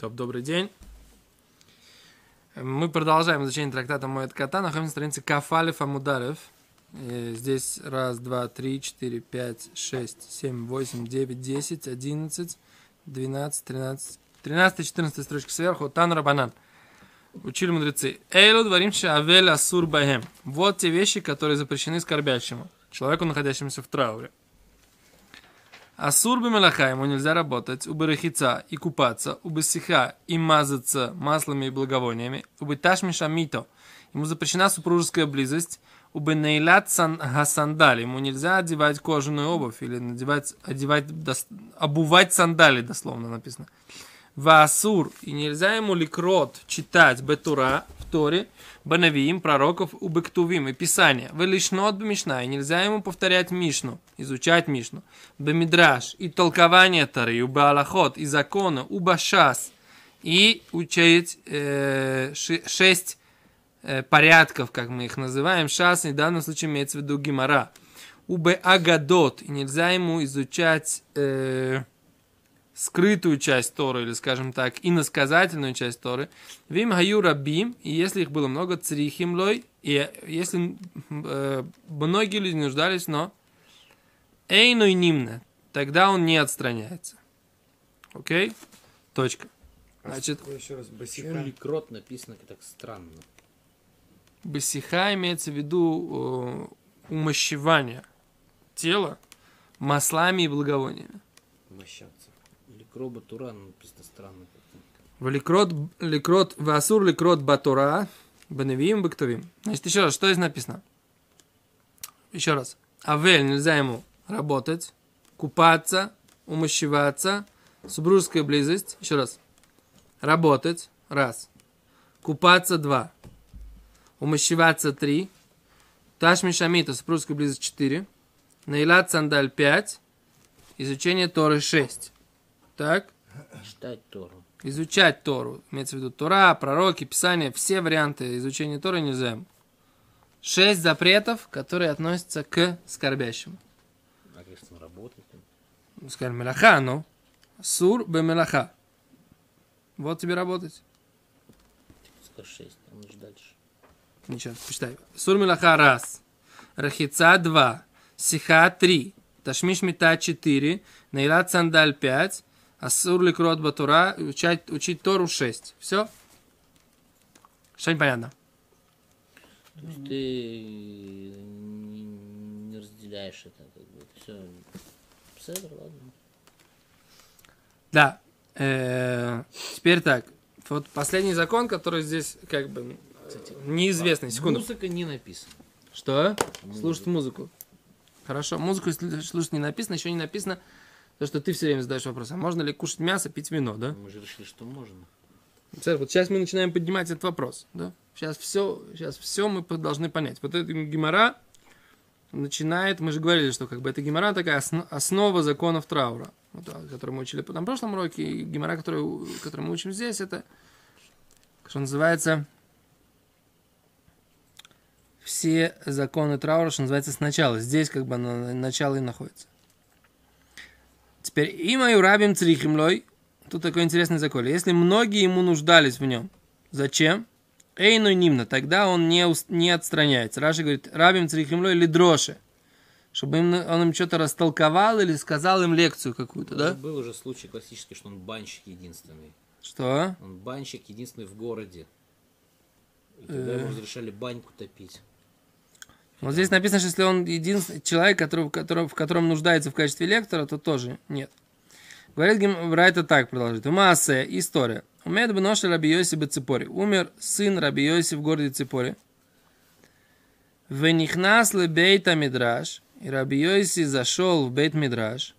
Топ, добрый день. Мы продолжаем изучение трактата Моет Кота. Находимся на странице Кафалев Амударев. И здесь раз, два, три, четыре, пять, шесть, семь, восемь, девять, десять, одиннадцать, двенадцать, тринадцать, тринадцатая, четырнадцатая строчка сверху. Тан Рабанан. Учили мудрецы. Эйлу дворим шавель асур бахем. Вот те вещи, которые запрещены скорбящему, человеку, находящемуся в трауре. Асур бемелаха, ему нельзя работать, у барахица и купаться, у басиха и мазаться маслами и благовониями, у беташми шамито, ему запрещена супружеская близость, у бенейлат сан, хасандали, ему нельзя одевать кожаную обувь или надевать, одевать, обувать сандали, дословно написано. Ваасур, и нельзя ему ликрот читать бетура в Торе, банавиим, пророков, у бектувим и писания. Велишнот бемишна, и нельзя ему повторять Мишну, изучать Мишну. Бемидраш, и толкование Торы, и баалахот, и закона, у башас, и учить э, шесть э, порядков, как мы их называем. Шас, и в данном случае имеется в виду гимара. У агадот, и нельзя ему изучать... Э, скрытую часть Торы, или, скажем так, иносказательную часть Торы, вим хаю рабим, и если их было много, црихим лой, и если э, многие люди нуждались, но эйну и нимна, тогда он не отстраняется. Окей? Точка. Значит, а еще раз, басиха. Ликрот написано так странно. Басиха имеется в виду э, умощевание тела маслами и благовониями. Мощаться. Ликроба Тура написано странно. Ликрот, ликрот, васур ликрот батура, беневим бектовим. Значит, еще раз, что здесь написано? Еще раз. Авель нельзя ему работать, купаться, умощеваться, супружеская близость. Еще раз. Работать. Раз. Купаться. Два. Умощеваться. Три. Ташми шамита, супружеская близость. Четыре. Наилат сандаль. Пять. Изучение Торы. Шесть. Так? Читать Тору. Изучать Тору. Имеется в виду Тора, пророки, Писания, все варианты изучения Торы нельзя. Шесть запретов, которые относятся к скорбящему. А как с ним работать? Ну, скажем, мелаха, ну. Сур бе мелаха. Вот тебе работать. Скажи шесть, же дальше. Ничего, почитай. Сур мелаха раз. Рахица два. Сиха три. Ташмиш мета четыре. Нейлат сандаль пять. Асур ликрот батура, учить, учить Тору 6. Все? Что непонятно? То есть ты не, разделяешь это, как бы, все. Все, ладно. Да. Э, теперь так. Вот последний закон, который здесь как бы Кстати, неизвестный. Секунду. Музыка не написана. Что? Музыка. Слушать музыку. Хорошо. Музыку слушать не написано, еще не написано то, что ты все время задаешь вопрос, а можно ли кушать мясо, пить вино, да? Мы же решили, что можно. Вот сейчас мы начинаем поднимать этот вопрос, да? Сейчас все, сейчас все мы должны понять. Вот эта гемора начинает, мы же говорили, что как бы это гемора такая основ, основа законов траура, вот, которую мы учили на прошлом уроке, и гемора, которую, которую мы учим здесь, это, что называется, все законы траура, что называется, сначала. Здесь как бы на, начало и находится. Теперь и мою рабим црихимлой. Тут такой интересный закон. Если многие ему нуждались в нем, зачем? Эйну нимна, тогда он не, не отстраняется. Раши говорит, рабим црихимлой или дроши. Чтобы им, он им что-то растолковал или сказал им лекцию какую-то, да? Был уже случай классический, что он банщик единственный. Что? Он банщик единственный в городе. И тогда ему разрешали баньку топить. Вот здесь написано, что если он единственный человек, который, в, котором, в котором нуждается в качестве лектора, то тоже нет. Говорит Брайта так продолжит. Умаасе, история. Умеет бы ноша Раби Йоси Ципори. Умер сын Раби Йоси в городе Ципори. Венихнас ли бейта мидраш. И Раби Йоси зашел в бейт мидраш.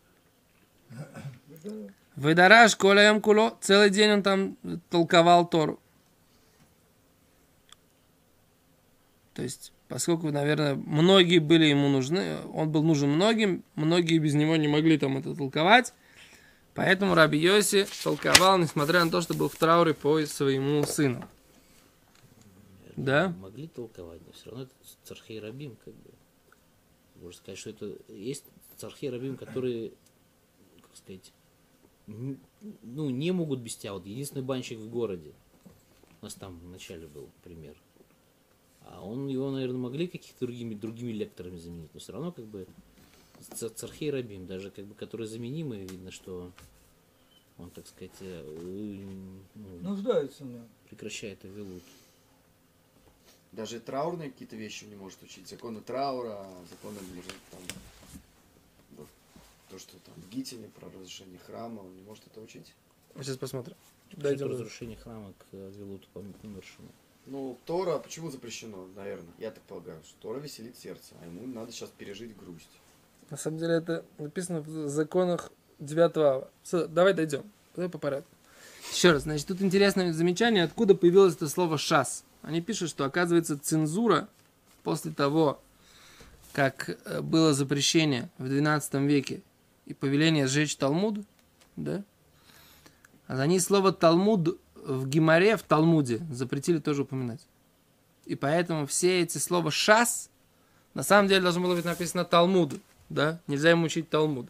Выдараш коля куло. Целый день он там толковал Тору. То есть поскольку, наверное, многие были ему нужны, он был нужен многим, многие без него не могли там это толковать, поэтому Раби Йоси толковал, несмотря на то, что был в трауре по своему сыну. Да? Могли толковать, но все равно это цархей рабим, как бы. Можно сказать, что это есть цархей рабим, которые, как сказать, ну, не могут без тебя. Вот единственный банщик в городе. У нас там вначале был пример. А он его, наверное, могли каких-то другими, другими лекторами заменить. Но все равно как бы Цархей Рабим, даже как бы который заменимый, видно, что он, так сказать, э, ну, Нуждаются в нем. прекращает Авилут. Даже траурные какие-то вещи не может учить. Законы траура, законы может, там, то, что там Гитине про разрушение храма, он не может это учить. Сейчас посмотрим. Дойдем. разрушение храма к Авилуту умершему. Ну, Тора почему запрещено, наверное? Я так полагаю, что Тора веселит сердце, а ему надо сейчас пережить грусть. На самом деле это написано в законах 9 ава. Всё, давай дойдем. Давай по порядку. Еще раз, значит, тут интересное замечание, откуда появилось это слово «шас». Они пишут, что, оказывается, цензура после того, как э, было запрещение в 12 веке и повеление сжечь Талмуд, да, а они слово Талмуд в Гимаре, в Талмуде запретили тоже упоминать. И поэтому все эти слова «шас» на самом деле должно было быть написано Талмуд, да, нельзя ему учить Талмуд.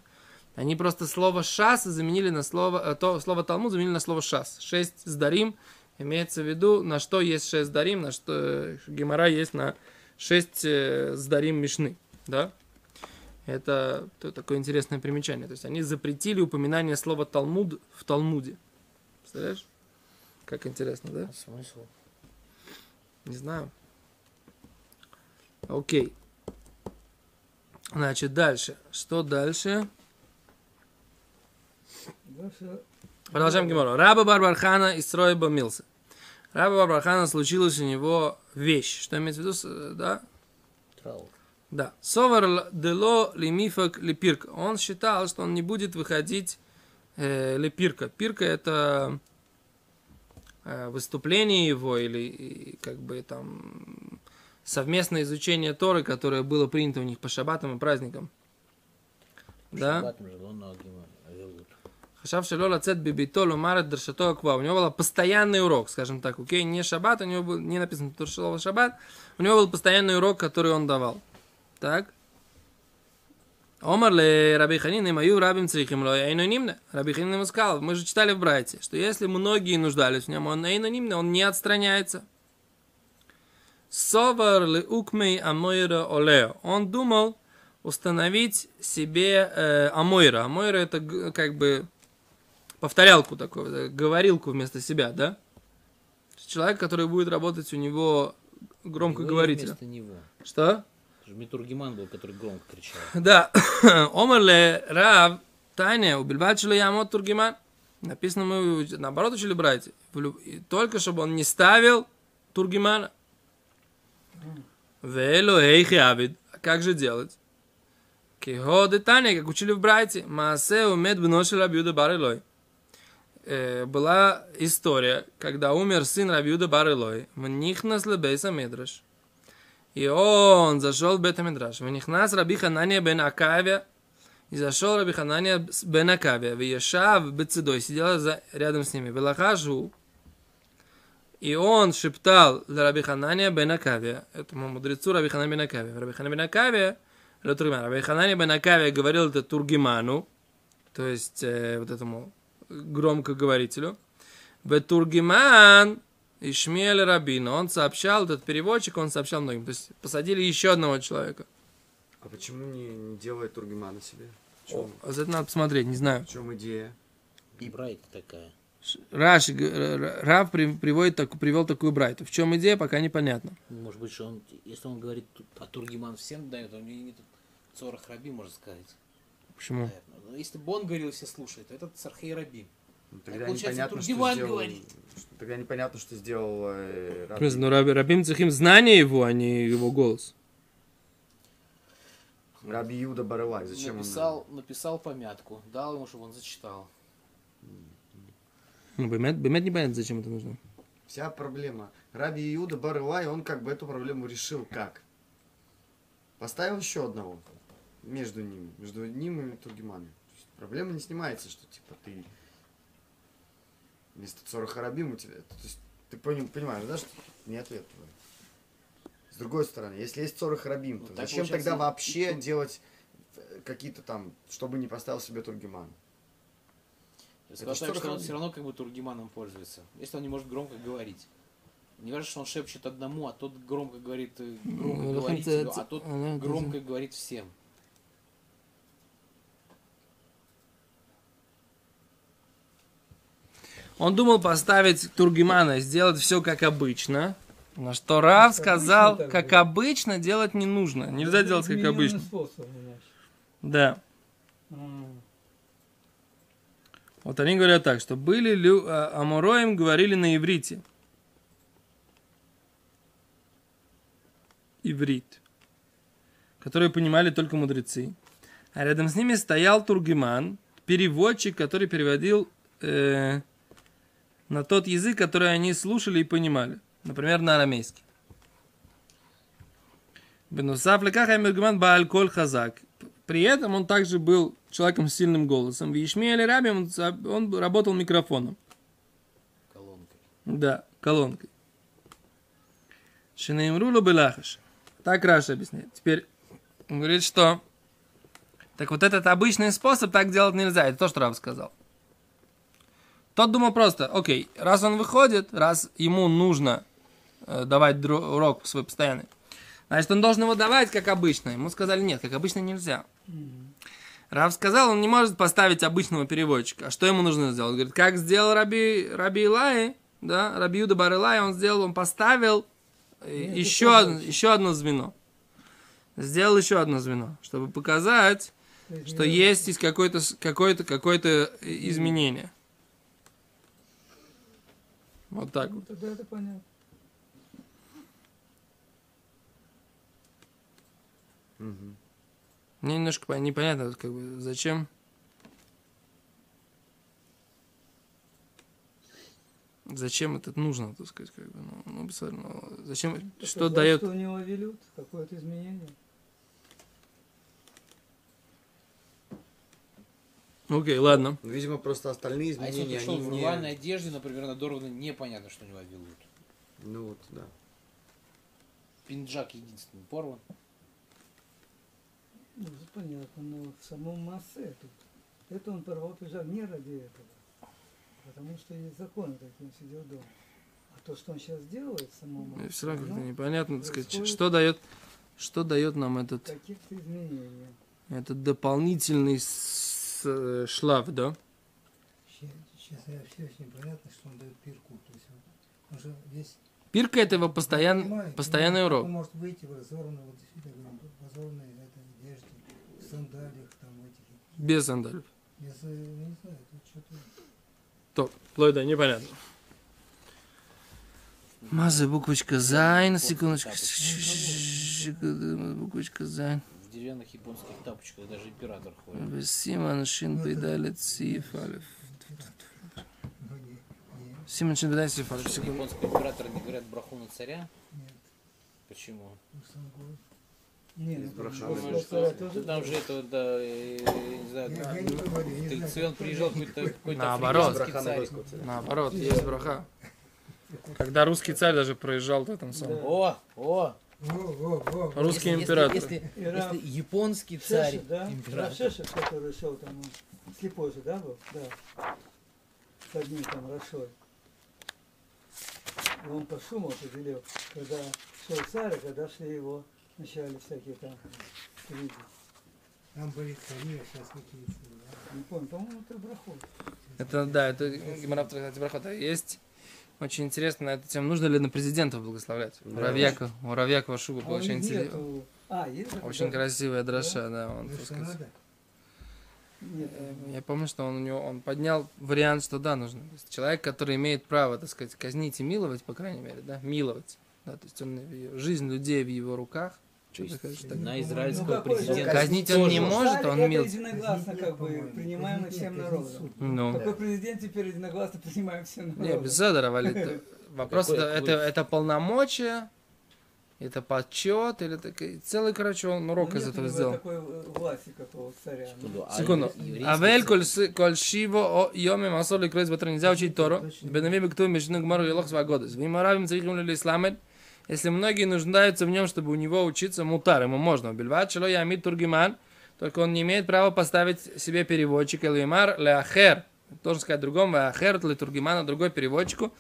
Они просто слово «шас» заменили на слово, э, то, слово «талмуд» заменили на слово «шас». Шесть сдарим имеется в виду, на что есть шесть сдарим, на что э, гемора есть на шесть э, сдарим мишны, да. Это то- такое интересное примечание. То есть они запретили упоминание слова «талмуд» в Талмуде. Представляешь? Как интересно, да? А смысл? Не знаю. Окей. Значит, дальше. Что дальше? Дальше Продолжаем Гемору. Раба Барбархана из Строя Бамилса. Раба Барбархана случилась у него вещь. Что имеется в виду? с- Да? Траур. Да. Совар дело лимифак лепирка. Он считал, что он не будет выходить э, лепирка. Пирка это э, выступление его или как бы там совместное изучение Торы, которое было принято у них по шаббатам и праздникам. Да? Авилут. Хашав шело лацет бибито ломарет дершато аква. У него был постоянный урок, скажем так, окей, не шаббат, у него был, не написано тут слово шаббат, у него был постоянный урок, который он давал. Так? Омар ле Раби Ханин и мою рабим црихим ло эйну нимне. Раби Ханин ему сказал, мы же читали в Брайте, что если многие нуждались в нем, он эйну нимне, он не отстраняется. Совар ле укмей амойра олео. Он думал установить себе э, амойра. Амойра это как бы повторялку такую, э, говорилку вместо себя, да? Человек, который будет работать у него. Вместо него. Что? Митургиман был, который громко кричал. Да. Омерле Рав Таня убильбат что я мот тургиман. Написано, мы наоборот учили братья. Только чтобы он не ставил тургимана. Вело эйхи абид. А Как же делать? Киходы Таня, как учили в братье. Маасе умед бноши Рабиуда Барилой. Э, Была история, когда умер сын Рабиуда Барилой. Мнихнас лебейса Медраш. И он зашел в Бет-Мидраш. Венихнас Раби Ханания бен Акавия. И зашел Раби Ханания бен Акавия. Вешав бецедой. Сидел за, рядом с ними. Велахажу. И он шептал для Раби Ханания бен Акавия. Этому мудрецу Раби Ханания бен Акавия. Раби Ханания бен Акавия. Тургиман. Раби Ханания бен Акавия говорил это Тургиману. То есть э, вот этому громкоговорителю. Бетургиман Ишмель Рабин, он сообщал, этот переводчик, он сообщал многим. То есть посадили еще одного человека. А почему не, не делает Тургимана себе? О, чем, а за это надо посмотреть, не знаю. в чем идея? И Брайт такая. Ш- Раши, г- Р- Р- Рав при- приводит, так, привел такую брайту. В чем идея, пока непонятно. Может быть, что он, если он говорит, а Тургиман всем дает, он не тут Цорах Раби, можно сказать. Почему? Наверное. Но если бы он говорил, все слушают, то этот Цархей Раби. Ну, тогда непонятно, что сделал... говорит. Тогда непонятно, что сделал э, Рабби. Просто, ну, Раби, Рабим Цехим знание его, а не его голос. Раби Юда Барылай. Зачем написал, написал помятку, дал ему, чтобы он зачитал. Ну, Бемет, Бемет непонятно, зачем это нужно. он? Вся проблема. Раби Иуда Барылай, он как бы эту проблему решил как? Поставил еще одного между ними, между ним и Тургиманом. Проблема не снимается, что типа ты вместо Цора Харабим у тебя... То есть ты пони- понимаешь, да, что не ответ твой. С другой стороны, если есть Цора Харабим, Ну, то зачем получается, тогда и- вообще делать э, какие-то там, чтобы не поставил себе Тургиман? Сказал что он все равно как бы тургиманом пользуется. Если он не может громко говорить. Не важно, что он шепчет одному, а тот громко говорит, э, громко Ну, говорит, а тот громко говорит всем. Он думал поставить Тургимана и сделать все как обычно. На что Рав сказал, обычно как было. обычно делать не нужно. Нельзя делать как обычно. способ. Да. А, Вот они говорят так, что были лю... а, Амуроим говорили на иврите. Иврит. Которые понимали только мудрецы. А рядом с ними стоял Тургиман, переводчик, который переводил э, на тот язык, который они слушали и понимали. Например, на арамейский. Бенусав лекаха Тургиман Бааль Коль Хазак. При этом он также был человеком с сильным голосом. В Ишмиэле Раби он, он работал микрофоном. Колонкой. Да, колонкой. Шинаимрулу белахаш. Так Раша объясняет. Теперь он говорит, что так вот этот обычный способ так делать нельзя. Это то, что Рав сказал. Тот думал просто, окей, раз он выходит, раз ему нужно э, давать урок свой постоянный, значит, он должен его давать, как обычно. Ему сказали, нет, как обычно нельзя. Рав сказал, он не может поставить обычного переводчика. А что ему нужно сделать? Говорит, как сделал Раби, Раби Илай, да, Раби Юда Бар Илай, он сделал, он поставил э, Нет, еще, од- еще одно звено. Сделал еще одно звено, чтобы показать, что есть какое-то, с- какое-то, какое-то э, изменение. Вот так вот. тогда это понятно. Мгм. Мне немножко пон- непонятно, как бы, зачем. Зачем это нужно, так сказать, как бы, ну, ну, зачем, Это что дает, Что у него велют, какое-то изменение. Окей, ладно, Ну, Видимо, просто остальные А если он изменения, пришел они в не... рваной одежде, например, надорванной, непонятно, что у него велут. Ну вот, да. Пинджак единственный порван. Ну, понятно, но в самом массе тут. Это он порвал пиджак не ради этого. Потому что есть законы такие, он сидел дома. А то, что он сейчас делает в самом массе, все равно как-то ну, непонятно, так сказать, что дает, что дает нам этот, каких-то изменений. этот дополнительный э, шлаф, да? Че- Честно, вообще очень непонятно, что он дает пирку. То есть он, же весь... Пирка это его постоян, понимает, постоянный урок. Он может выйти в разорванной, вот действительно, в разорванной этой одежде, в сандалиях, там, этих... Без сандалев. Я за- я не знаю, это что-то... То, вплоть до непонятно. Мазы, буквочка Зайн, секундочку. Буквочка Зайн. Деревянных японских тапочках даже император ходит. Симон Шин Алиф. Ну, не, не, Симон Шин Бейдалет Сиф Алиф. Что, Секунду. японского императора не говорят браху на царя? нет, Почему? ну, сам Бог. Не, Из ну, Брахана после Думаю, царя что тоже там же это, да, э, не знаю, Я, я не знаю. Тельцы он приезжал какой-то какой Наоборот. Наоборот, есть браха. Когда русский царь даже проезжал в этом самом. О, о! Русский Если- император. Если, И Рав- если японский царь, да? Император. Шешет, который шел там, слепой же, да, был? Да. С одним там Рашой. И он по шуму определил, когда шел царь, а когда шли его вначале всякие там люди. Там были цари, а сейчас какие-то... да. Не помню, по-моему, это Брахот. Это, да, это Гимара в трактате Брахота. Есть очень интересно на эту тему. Нужно ли на президентов благословлять? Да. Равьякова, у Равьякова Шуба А была у очень, них интерес- нету- А, есть? очень да? красивая дроша, да. Он, так что сказать? Нет, Э, Я помню, что он у него он поднял вариант, что да, нужно. То есть человек, который имеет право, так сказать, казнить и миловать, по крайней мере, да, миловать. Да, то есть он, жизнь людей в его руках. Что так? на Ну, израильского же президента Казнить он не может, он это мил. единогласно, Казнить как бы, Казнить всем народом. Ну, Какой президент теперь единогласно принимаем всем народом? не, без Седора, Валит. Вопрос, Какой- это, это, это полномочия, это подсчет, или такой, целый, короче, он урок Ну, из нет этого сделал. такой э, власти, как у царя. Секунду, а Секунду. Авель коль шиво о йоме масоли кройс батра нельзя учить Тору. Бенави бекту между гмару и лох свагодес. Вы маравим царихим ли исламет. Если многие нуждаются в нем, чтобы у него учиться мутар, ему можно. Бельват шело ямид тургиман. Только он не имеет права поставить себе переводчик. Элвимар леахер. Должен сказать другому, ахерт ли тургимана, другой переводчику,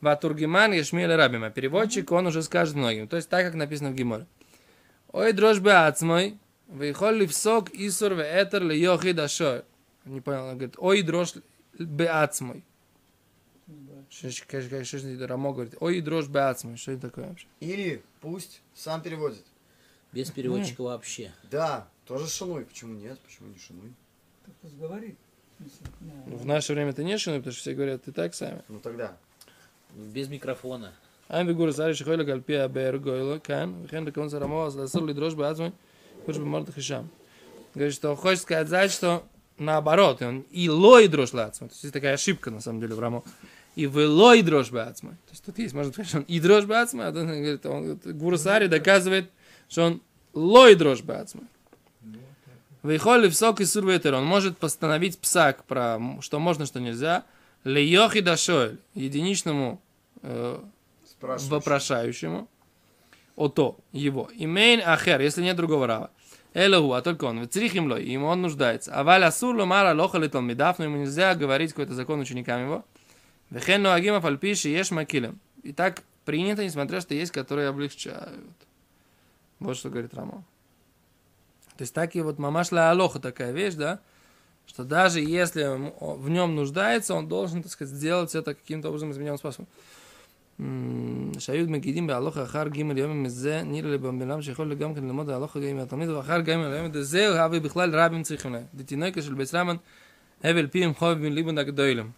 ва тургиман ешмиле рабима. Переводчик, он уже скажет многим. То есть так, как написано в Гиморе. Ой, дрожь бы ацмой, выхол ли всок исур ве этер ли йохи дашой. Не понял, он говорит, ой, дрожь бы ацмой. Что ж- как- как- что же Рамо говорит, ой, дрожь беацма, что это такое вообще? Или пусть сам переводит. Без переводчика вообще. Да, тоже шинуй. Почему нет? Почему не шинуй? Так пусть говорит. Ну, в наше время это не шинуй, потому что все говорят, ты так сами. Ну тогда. Без микрофона. Амбигур сари шихойла гальпия бергойла кан, вихен рекон сарамова садасур ли дрожь беацма, хочешь бы морда хишам. Говорит, что хочет сказать, что наоборот, он и лой дрожь лацма. То есть такая ошибка, на самом деле, в Рамо. И вы лой дрожь бацма. То есть, тут есть, можно сказать, что он и дрожь бацма, а он говорит, он, Гурусари доказывает, что он лой дрожь бацма. Выходит в сок и сурветер, он может постановить псак, про что можно, что нельзя, лейохи дашоэль, единичному э, вопрошающему, ото, его, имейн ахер, если нет другого рава. Элоху, а только он, вецрихим лой, ему он нуждается. А валя сур ломара лоха литал медав, но ему нельзя говорить какой-то закон ученикам его. Вехен ноагим афальпиши еш макилем. И так принято, несмотря что есть, которые облегчают. Вот что говорит Рамо. То есть так и вот мамашла алоха такая вещь, да, что даже если м- о- в нем нуждается, он должен, так сказать, сделать это каким-то образом измененным способом. שהיו מגידים בהלוך אחר ג' יום מזה נראה לי במלם שיכול גם כן ללמוד ההלוך גם מהתלמיד ואחר גם מהלמד זהו הווה בכלל רבים צריכים להם. דתינוקה של בית רמן הבל פיהם חוב בן ליבון הגדולים.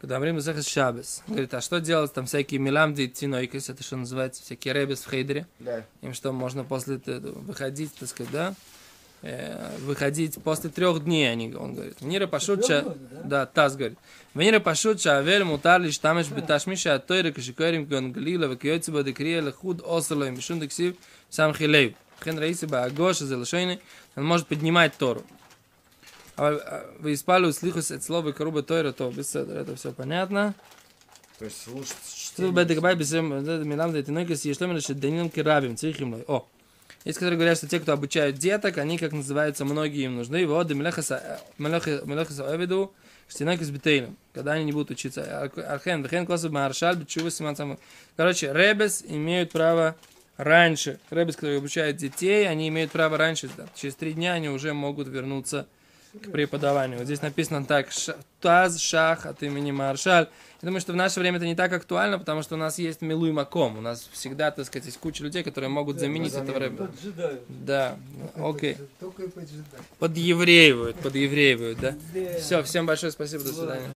Когда говорим Зехас Шабес, говорит, а что делать там всякие миламды, тинойкис, это что называется, всякие ребес в хейдере, Да. им что, можно после выходить, так сказать, да, Э, выходить после трех дней, они, он говорит. Нира пашутча, да? таз говорит. Венира пашутча, авель мутар лишь тамеш беташмиша, а тойра кашикарим кон глила, вакиойцы ба декрия лехуд бешун дексив сам хилейв. Хен раиси ба агоша залашойны, он может поднимать Тору. А вы испали услыхус от слова коруба тойра, то без это все понятно. То есть слушать Тут чтение. бедек бай бисем, милам да тинойкас, ешлем лишь данилам кирабим, цихим лой. О, есть, которые говорят, что те, кто обучают деток, они, как называется, многие им нужны. Вот, мелехаса оведу, штинойкас битейлем, когда они не будут учиться. Архен, вехен, косов маршаль, бичува симан. Короче, ребес имеют право раньше, ребес, которые обучают детей, они имеют право раньше, да, через три дня они уже могут вернуться к преподаванию. Вот здесь написано так, Таз Шах от имени Маршаль. Я думаю, что в наше время это не так актуально, потому что у нас есть Милуй Маком. У нас всегда, так сказать, есть куча людей, которые могут Да, заменить на это замену, время. Поджидают. Да, окей. Только и поджидать. Подевреивают, подевреивают, да? Да. Все, всем большое спасибо, до свидания.